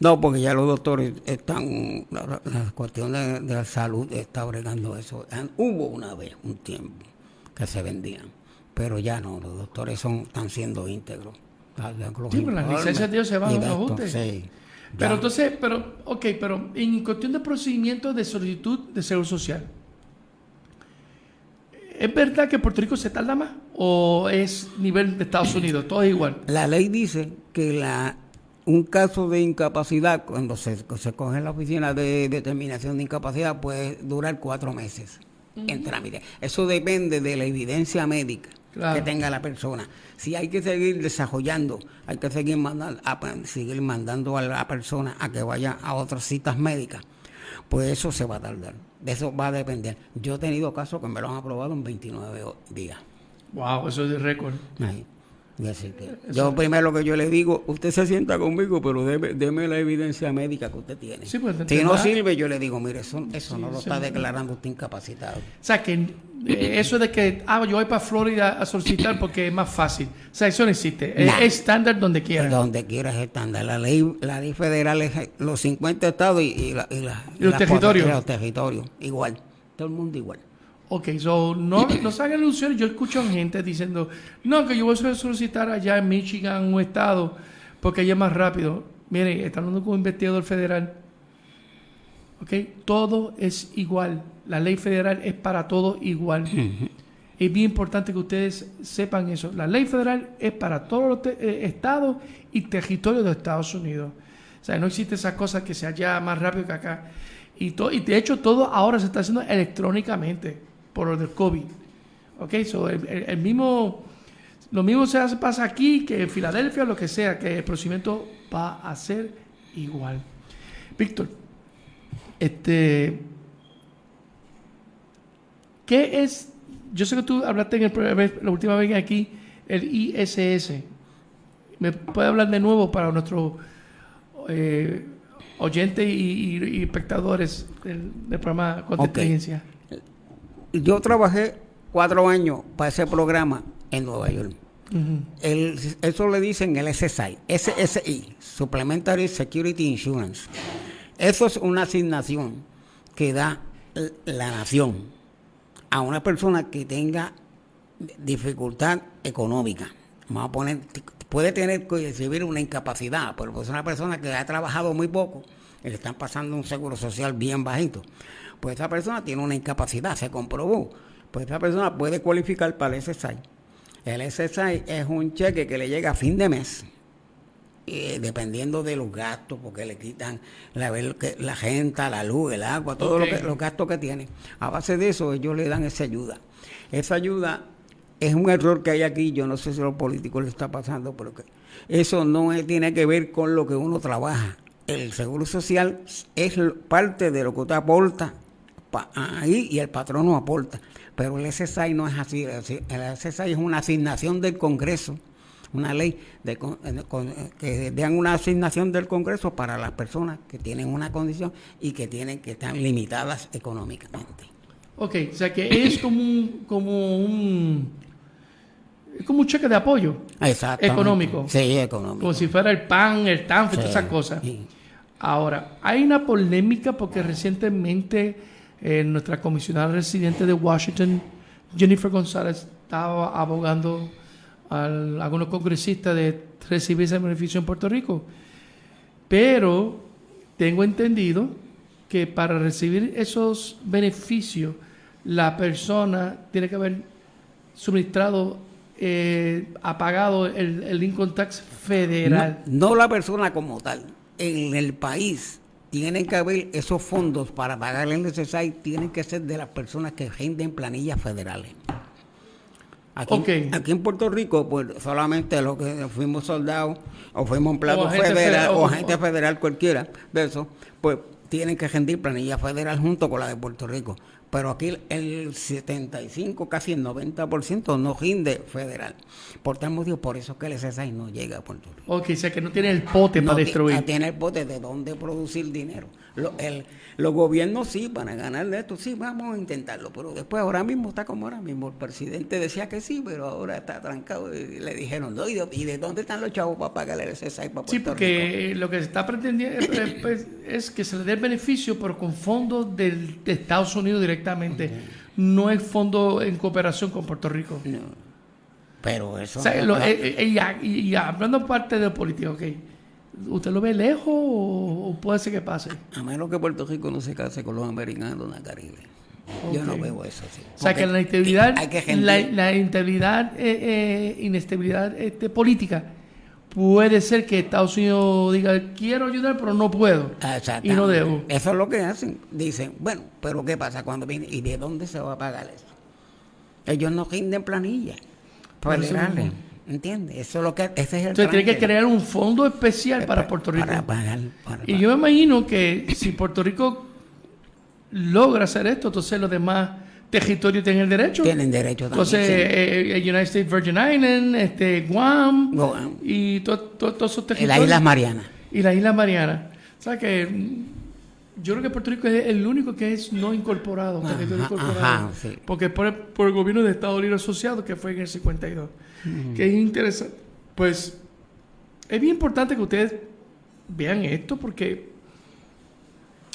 no, porque ya los doctores están, la, la cuestión de, de la salud está bregando eso. Hubo una vez, un tiempo, que se vendían, pero ya no, los doctores son, están siendo íntegros. Los Sí, pero las informes licencias de ellos se van a de esto, ajuste. sí. Pero entonces, pero, ok, pero en cuestión de procedimiento de solicitud de seguro social, ¿es verdad que Puerto Rico se tarda más? ¿O es nivel de Estados Unidos? Todo es igual. La ley dice que la un caso de incapacidad, cuando se, se coge en la oficina de determinación de incapacidad, puede durar cuatro meses en trámite. Eso depende de la evidencia médica Claro. que tenga la persona. Si hay que seguir desarrollando, hay que seguir mandando, a, seguir mandando a la persona a que vaya a otras citas médicas, pues eso se va a tardar. De eso va a depender. Yo he tenido casos que me lo han aprobado en 29 o- días. Wow, eso es de récord. Ahí. Y así que, yo primero que yo le digo, usted se sienta conmigo, pero deme, deme la evidencia médica que usted tiene. Sí, pues, si no sirve, yo le digo, mire, eso, eso no lo sí, está declarando usted incapacitado. O sea, que eh, eso de que, ah, yo voy para Florida a solicitar [COUGHS] porque es más fácil. O sea, eso no existe. Es Nah. es estándar donde quiera. Donde quiera es estándar. La ley, la ley federal es los 50 estados y, y la- y la- Y los las territorios. cosas, y los territorios. Igual. Todo el mundo igual. Ok, so, no, no se hagan ilusiones. Yo escucho gente diciendo, no, que yo voy a solicitar allá en Michigan, un estado, porque allá es más rápido. Mire, está hablando con un investigador federal. Ok, todo es igual. La ley federal es para todo igual. Es bien importante que ustedes sepan eso. La ley federal es para todos los eh, estados y territorios de Estados Unidos. O sea, no existe esa cosa que sea allá más rápido que acá. Y, y de hecho todo ahora se está haciendo electrónicamente por lo del COVID. Ok, so el, el- el mismo, lo mismo se hace, pasa aquí que en Filadelfia, lo que sea, que el procedimiento va a ser igual. Víctor, este, ¿qué es? Yo sé que tú hablaste en el, la última vez aquí, el ISS. ¿Me puede hablar de nuevo para nuestros eh, oyentes y, y- y espectadores del, del programa Ok. Yo trabajé cuatro años para ese programa en Nueva York. El- eso le dicen el SSI, SSI, Supplementary Security Insurance. Eso es una asignación que da la nación a una persona que tenga dificultad económica. Vamos a poner, puede tener que recibir una incapacidad, pero pues es una persona que ha trabajado muy poco y le están pasando un seguro social bien bajito. Pues esa persona tiene una incapacidad, se comprobó. Pues esa persona puede cualificar para el SSI. El SSI es un cheque que le llega a fin de mes, dependiendo de los gastos, porque le quitan la, la gente, la luz, el agua, todos Ok. los gastos que tiene. A base de eso, ellos le dan esa ayuda. Esa ayuda es un error que hay aquí, yo no sé si a los políticos le está pasando, pero que eso no es- tiene que ver con lo que uno trabaja. El seguro social es parte de lo que usted aporta ahí y el patrono aporta. Pero el SSI no es así. El SSI es una asignación del Congreso, una ley de, de- con- que dan una asignación del Congreso para las personas que tienen una condición y que tienen que están limitadas económicamente. Ok, o sea que es como un, como un, es como un cheque de apoyo. Económico. Sí, económico. como si fuera el PAN, el TANF, todas Sí, esas cosas. sí. Ahora, hay una polémica porque recientemente eh, nuestra comisionada residente de Washington, Jennifer González, estaba abogando a algunos congresistas de recibir ese beneficio en Puerto Rico. Pero tengo entendido que para recibir esos beneficios, la persona tiene que haber suministrado, eh, ha el, el income tax federal. No la persona como tal. En el país tienen que haber esos fondos para pagar el SSI, tienen que ser de las personas que rinden planillas federales. Aquí, en Puerto Rico, pues solamente los que fuimos soldados o fuimos empleados federal o- agente federal cualquiera de eso, pues tienen que rendir planilla federal junto con la de Puerto Rico. Pero aquí el 75, casi el 90% no rinde federal. Por tal motivo, por eso es que el SSI no llega a Puerto Rico. Ok, o sea que no tiene el pote No para destruir. no tiene el pote de dónde producir dinero. Lo- el- los gobiernos sí, para ganar de esto, sí, vamos a intentarlo. Pero después, ahora mismo está como ahora mismo. El presidente decía que sí, pero ahora está trancado. Y le dijeron, no, ¿y de, y de dónde están los chavos para pagarle el SSI para Sí, Rico? porque lo que se está pretendiendo eh, [LAUGHS] pues, es que se le dé beneficio, pero con fondos del- de Estados Unidos directamente. No es fondo en cooperación con Puerto Rico. No. Pero eso... O sea, no- lo- no- eh, eh, y, y- y hablando parte de política, ok. ¿Usted lo ve lejos o, o puede ser que pase? A menos que Puerto Rico no se case con los americanos en la Caribe. Yo no veo eso así. O sea, que la inestabilidad, que la, la inestabilidad, eh, eh, inestabilidad este, política puede ser que Estados Unidos diga, quiero ayudar, pero no puedo. Y no debo. Eso es lo que hacen. Dicen, bueno, pero ¿qué pasa cuando viene? ¿Y de dónde se va a pagar eso? Ellos no rinden planillas federales. ¿Entiendes? Eso es lo que ese es el Entonces tiene que crear un fondo especial para Pa- Puerto Rico. Para pagar. para Y yo me imagino que si Puerto Rico logra hacer esto, entonces los demás territorios tienen el derecho. Tienen derecho también. Entonces, sí. eh, eh, United States Virgin Island, este, Guam, Guam. y to- to- todos esos territorios. las Islas Marianas. y las Islas Marianas. O sea que mm, yo creo que Puerto Rico es el único que es no incorporado. Ajá, territorio incorporado. ajá, sí. Porque por el, por el gobierno de Estados Unidos Asociado, que fue en el 52. Que es interesante. Pues es bien importante que ustedes vean esto porque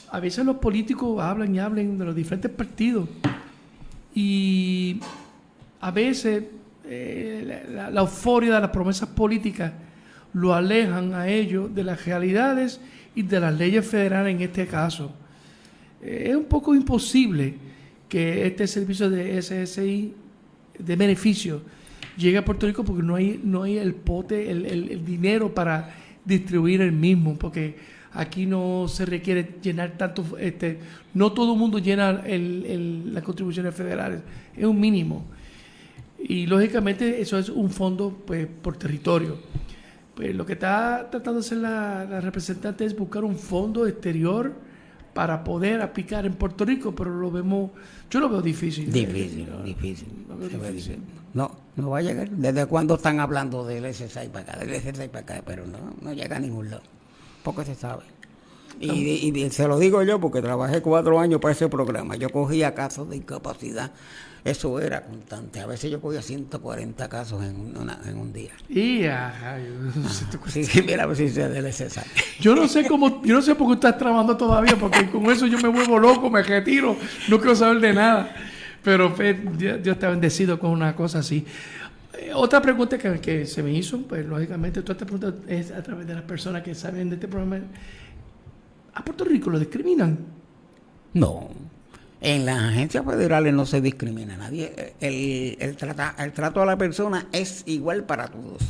a veces los políticos hablan y hablan de los diferentes partidos y a veces eh, la, euforia de las promesas políticas lo alejan a ellos de las realidades y de las leyes federales en este caso. Eh, es un poco imposible que este servicio de SSI de beneficio llegue a Puerto Rico porque no hay, no hay el pote, el, el- el dinero para distribuir el mismo, porque aquí no se requiere llenar tanto, este, no todo el mundo llena el- el- las contribuciones federales, es un mínimo. Y lógicamente eso es un fondo pues, por territorio. Pues lo que está tratando de hacer la, la representante es buscar un fondo exterior para poder aplicar en Puerto Rico, pero lo vemos, yo lo veo difícil. Difícil, difícil. Lo veo difícil. No, no va a llegar. ¿Desde cuándo están hablando del SSI para acá? Del para acá, pero no, no llega a ningún lado. Poco se sabe. Y, y- y se lo digo yo porque trabajé cuatro años para ese programa. Yo cogía casos de incapacidad. Eso era constante. A veces yo cogía 140 casos en, una- en un día. Y ajá, yo, [LAUGHS] Sí, sí, mira si sé del SSI. yo no sé cómo, yo no sé por qué estás trabajando todavía, porque con eso yo me vuelvo loco, me retiro, no quiero saber de nada. Pero pues, Dios, Dios te ha bendecido con una cosa así. Eh, otra pregunta que, que se me hizo, pues lógicamente toda esta pregunta es a través de las personas que saben de este programa. ¿A Puerto Rico lo discriminan? No. En las agencias federales no se discrimina a nadie. El, el, trata- el trato a la persona es igual para todos.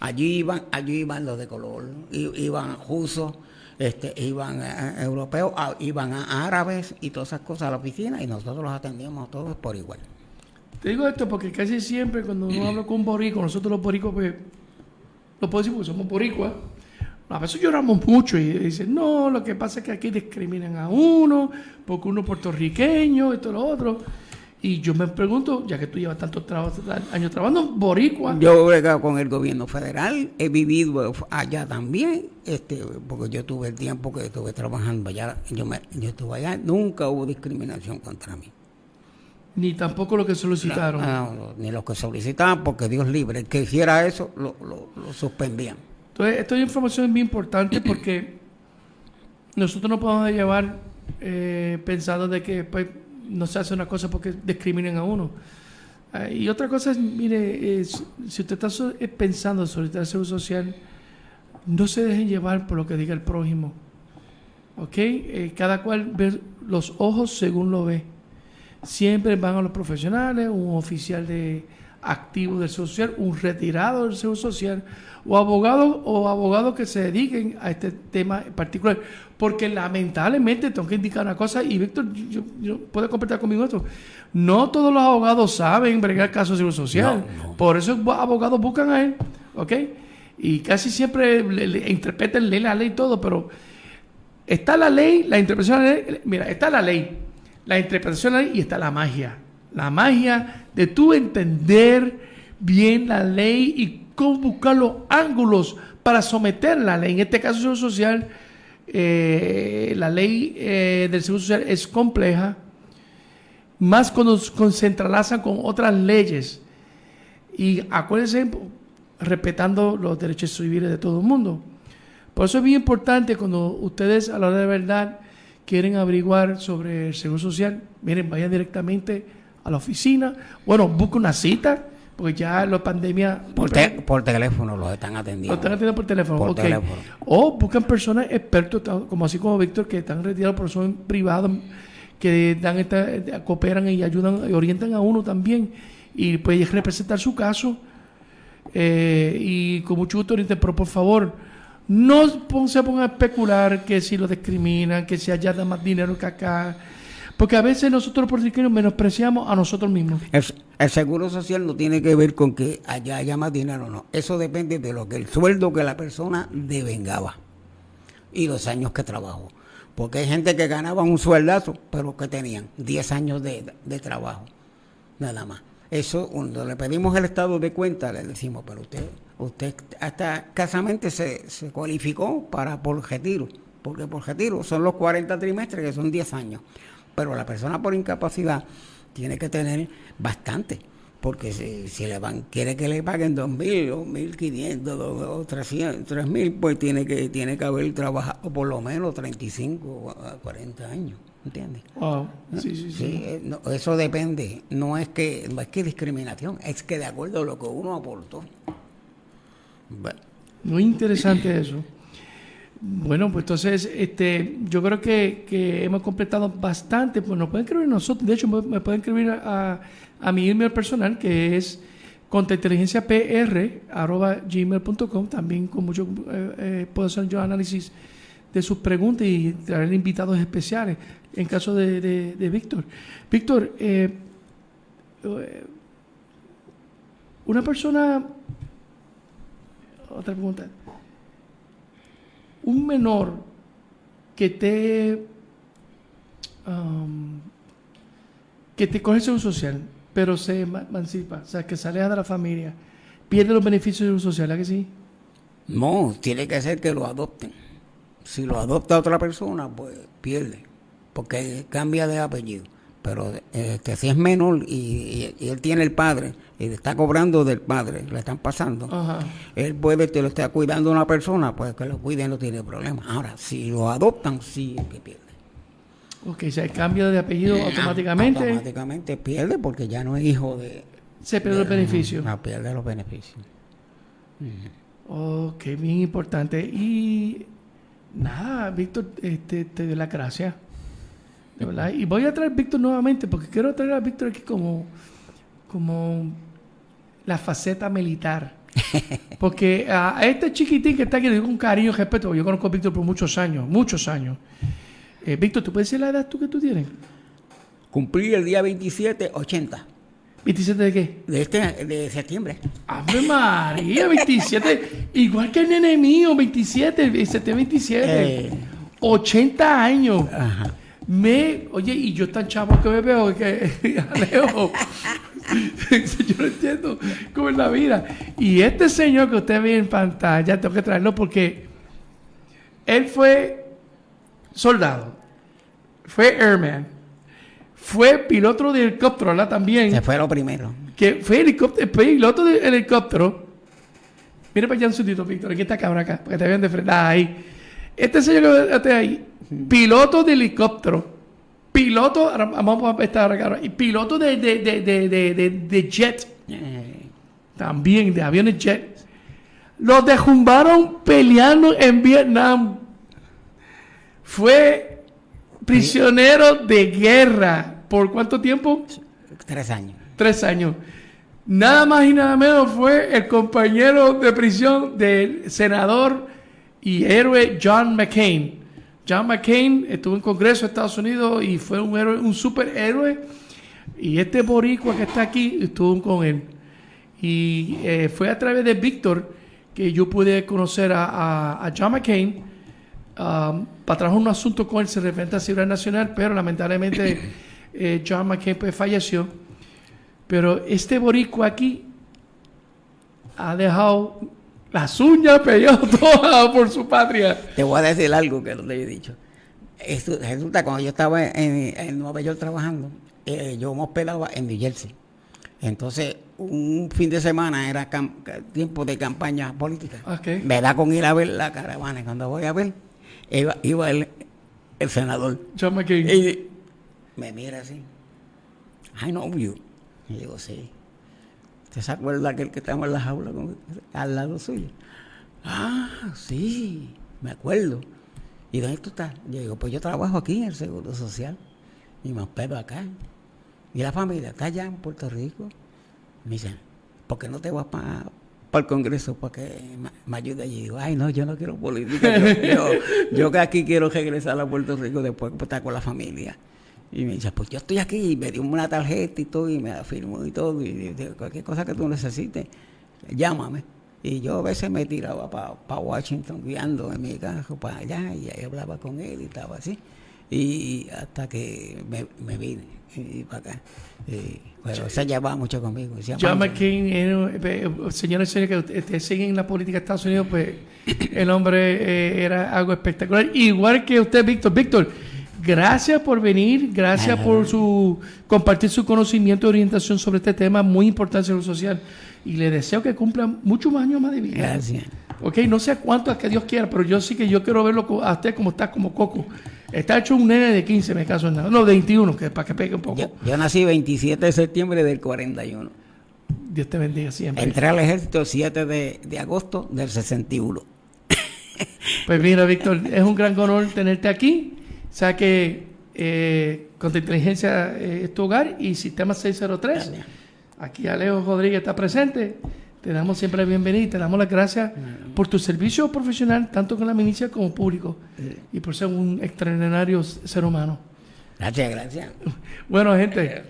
Allí iban, allí iban los de color, iban rusos, este, iban europeos, iban a árabes y todas esas cosas a la oficina y nosotros los atendíamos todos por igual. Te digo esto porque casi siempre cuando uno [CLEARS THROAT] habla con un boricua, nosotros los boricos, pues, lo puedo decir porque somos boricuas, a veces lloramos mucho y dicen, no, lo que pasa es que aquí discriminan a uno, porque uno es puertorriqueño, esto, lo otro. Y yo me pregunto, ya que tú llevas tantos años trabajando boricua, Yo he con el gobierno federal, he vivido allá también, este, porque yo tuve el tiempo que estuve trabajando allá, yo, me, yo estuve allá, nunca hubo discriminación contra mí. ni tampoco lo que solicitaron. No, ni los que solicitaban, porque Dios libre, el que hiciera eso, lo, lo, lo suspendían. Entonces, esta información es muy importante porque nosotros no podemos llevar eh, pensando de que pues, no se hace una cosa porque discriminen a uno. Ah, y otra cosa es, mire, si usted está eh, pensando en solicitar seguro social, no se dejen llevar por lo que diga el prójimo. ¿Ok? Eh, cada cual ve los ojos según lo ve. Siempre van a los profesionales, un oficial de activo del Seguro social, un retirado del Seguro social, o abogados o abogados que se dediquen a este tema en particular. Porque lamentablemente tengo que indicar una cosa, y Víctor yo, yo- puede compartir conmigo esto. No todos los abogados saben bregar casos de Seguro social. No, no. Por eso abogados buscan a él, ¿ok? Y casi siempre le, le interpretan, leen la ley y todo, pero está la ley, la interpretación de la ley, mira, está la ley, la interpretación de la ley y está la magia. La magia de tú entender bien la ley y cómo buscar los ángulos para someter la ley. En este caso, Seguro Social, eh, la ley eh, del Seguro Social es compleja, más cuando se entrelazan con otras leyes. Y acuérdense, respetando los derechos civiles de todo el mundo. Por eso es bien importante cuando ustedes a la hora de verdad quieren averiguar sobre el Seguro Social, miren, vayan directamente a la oficina, bueno, busquen una cita, porque ya la pandemia... Por, por teléfono los están atendiendo. Los están atendiendo por teléfono, O buscan personas expertos, como así como Víctor, que están retirados por son privados, que dan esta, cooperan y ayudan y orientan a uno también, y puede representar su caso, eh, y con mucho gusto orienten, pero por favor, no se pongan a especular que si lo discriminan, que si allá da más dinero que acá, porque a veces nosotros por puertorriqueños menospreciamos a nosotros mismos. El, seguro social no tiene que ver con que allá haya más dinero, no. Eso depende de lo que el sueldo que la persona devengaba y los años que trabajó. Porque hay gente que ganaba un sueldazo, pero que tenían 10 años de, trabajo, nada más. Eso, cuando le pedimos el estado de cuenta, le decimos, pero usted, usted hasta casamente se, se cualificó para por retiro, porque por retiro son los 40 trimestres, que son 10 años pero la persona por incapacidad tiene que tener bastante, porque si, le van, quiere que le paguen 2.000 o 1.500 o 3.000, pues tiene que, tiene que haber trabajado por lo menos 35 a 40 años. ¿Entiendes? Sí, sí, sí. Eh, eso depende. No es que no es que discriminación, es que de acuerdo a lo que uno aportó. Muy interesante eso. Bueno, pues entonces este, yo creo que, hemos completado bastante. Pues nos pueden escribir nosotros. De hecho, me, pueden escribir a, mi email personal que es contrainteligenciapr.gmail.com. También con mucho eh, eh, puedo hacer yo análisis de sus preguntas y traer invitados especiales en caso de, de, Víctor. Víctor, eh, una persona. Otra pregunta un menor que te que te coge seguro social, pero se emancipa, o sea, que sale de la familia, pierde los beneficios del social, ¿verdad que sí? No, tiene que ser que lo adopten. Si lo adopta otra persona, pues pierde, porque cambia de apellido. Pero este, si es menor y, él tiene el padre y le está cobrando del padre, le están pasando, él puede, te lo está cuidando una persona, pues que lo cuide no tiene problema. Ahora, si lo adoptan, sí es que pierde. Ok, o sea, el cambio de apellido eh, automáticamente. Automáticamente pierde porque ya no es hijo de. Se pierde los beneficios. No, pierde los beneficios. Ok, bien importante. Y nada, Víctor, este, te doy la y voy a traer a Víctor nuevamente porque quiero traer a Víctor aquí como, como la faceta militar. [LAUGHS] Porque a este chiquitín que está aquí le digo un cariño, respeto, yo conozco a Víctor por muchos años, muchos años. Eh, Víctor, ¿tú puedes decir la edad tú que tú tienes? Cumplí el día 27, 80. ¿27 de qué? De este, de septiembre. ¡Ave María! 27. igual que el nene mío, 27, 27. 80 años. Ajá me, oye, y yo tan chavo que me veo que [LAUGHS] Alejo, [LAUGHS] yo no entiendo cómo es la vida. Y este señor que usted ve en pantalla, tengo que traerlo porque él fue soldado, fue airman, fue piloto de helicóptero, ¿verdad? También. Se fue lo primero. Que fue helicóptero, piloto de helicóptero. Mira para allá un segundito, Víctor, aquí está cabra acá, para que te vean de frente. ahí. Este señor que está ahí, piloto de helicóptero, piloto, vamos a estar acá, y piloto de, de, de, de, jet, también de aviones jet, los derrumbaron peleando en Vietnam. Fue prisionero de guerra. ¿Por cuánto tiempo? Tres años. Tres años. Nada más y nada menos fue el compañero de prisión del senador y héroe John McCain. John McCain estuvo en Congreso de Estados Unidos y fue un héroe, un superhéroe. Y este boricua que está aquí estuvo con él. Y eh, fue a través de Víctor que yo pude conocer a, John McCain um, para trabajar un asunto con él se referente a seguridad nacional, pero lamentablemente [COUGHS] eh, John McCain pues, falleció. Pero este boricua aquí ha dejado las uñas pegadas [LAUGHS] todas por su patria. Te voy a decir algo que no te he dicho. Esto, resulta cuando yo estaba en, en Nueva York trabajando, eh, yo me hospedaba en New Jersey. Entonces, un fin de semana era tiempo de campaña política. Me da con ir a ver la caravana. Cuando voy a ver, iba, iba el, el senador. John McCain. Y me mira así. I know you. Y digo, sí. ¿Usted se acuerda aquel que estamos en la jaula al lado suyo? Ah, sí, me acuerdo. ¿Y dónde tú estás? Yo digo, pues yo trabajo aquí en el Seguro Social. Y me hospedo acá. ¿Y la familia está allá en Puerto Rico? Me dicen, ¿por qué no te vas para el Congreso para que me, ayude allí? Digo, ay, no, yo no quiero política. Yo, yo, yo que aquí quiero regresar a Puerto Rico después de estar con la familia. Y me dice, pues yo estoy aquí, y me dio una tarjeta y todo, y me la firmó y todo, y cualquier cosa que tú necesites, llámame. Y yo a veces me tiraba para Washington guiando en mi carro para allá, y ahí hablaba con él y estaba así. Y hasta que me, me vine y para acá. Y, pero se llevaba mucho conmigo. decía, John. McCain, eh, eh, señores y señores que te siguen en la política de Estados Unidos, pues el hombre eh, era algo espectacular. Igual que usted, Víctor. Víctor, gracias por venir, gracias por su compartir su conocimiento y orientación sobre este tema muy importante en lo social. Y le deseo que cumpla muchos más años más de vida. Gracias. Ok, no sé cuánto es que Dios quiera, pero yo sí que yo quiero verlo a usted como está, como Coco. Está hecho un nene de 15, me caso en nada. No, de 21, que para que pegue un poco. Yo, yo nací 27 de septiembre del 41. Dios te bendiga siempre. Entré al ejército el 7 de, de agosto del 61. Pues mira, Víctor, es un gran honor tenerte aquí. O sea que eh, Contrainteligencia eh, es tu hogar y Sistema 603. Aquí Alejo Rodríguez está presente. Te damos siempre la bienvenida y te damos las gracias por tu servicio profesional, tanto con la milicia como público, y por ser un extraordinario ser humano. Gracias, gracias. [LAUGHS] Bueno, gente,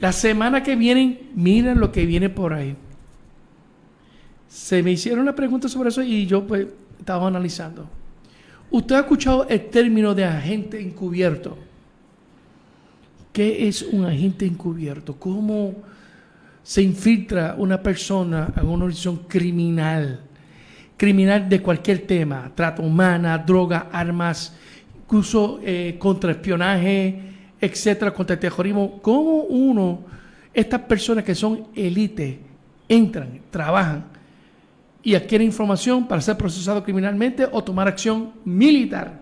la semana que viene, miren lo que viene por ahí. Se me hicieron una pregunta sobre eso y yo pues estaba analizando. ¿Usted ha escuchado el término de agente encubierto? ¿Qué es un agente encubierto? ¿Cómo se infiltra una persona en una organización criminal? Criminal de cualquier tema, trata humana, droga, armas, incluso eh, contraespionaje, etcétera, contra el terrorismo. ¿Cómo uno, estas personas que son élite, entran, trabajan y adquieren información para ser procesado criminalmente o tomar acción militar?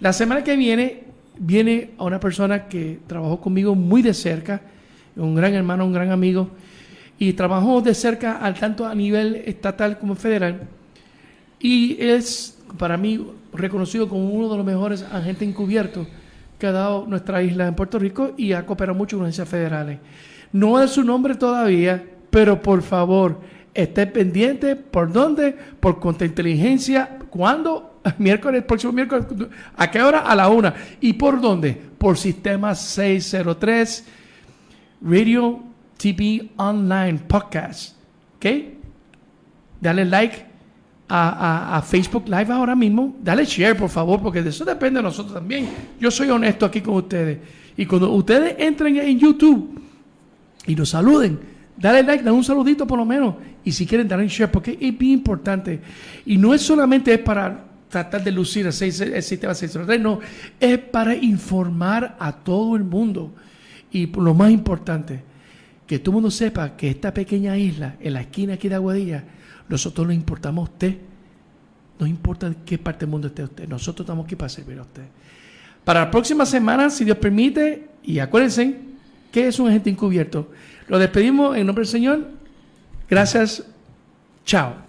La semana que viene viene a una persona que trabajó conmigo muy de cerca, un gran hermano, un gran amigo, y trabajó de cerca al tanto a nivel estatal como federal. Y es para mí reconocido como uno de los mejores agentes encubiertos que ha dado nuestra isla en Puerto Rico y ha cooperado mucho con agencias federales. No es su nombre todavía, pero por favor, esté pendiente por dónde, por contrainteligencia, cuándo, [LAUGHS] miércoles, próximo miércoles, a qué hora, a la una, y por dónde, por sistema 603, Radio TV Online Podcast. ¿Ok? Dale like a, a- a Facebook Live ahora mismo. Dale share, por favor, porque de eso depende de nosotros también. Yo soy honesto aquí con ustedes. Y cuando ustedes entren en YouTube y nos saluden, dale like, dale un saludito por lo menos. Y si quieren, dale share, porque es bien importante. Y no es solamente es para tratar de lucir el, seis- el sistema 603, no, es para informar a todo el mundo. Y lo más importante, que todo el mundo sepa que esta pequeña isla, en la esquina aquí de Aguadilla, nosotros le importamos a usted. No importa qué parte del mundo esté usted, nosotros estamos aquí para servir a usted. Para la próxima semana, si Dios permite, y acuérdense que es un agente encubierto. Lo despedimos en nombre del Señor. Gracias. Chao.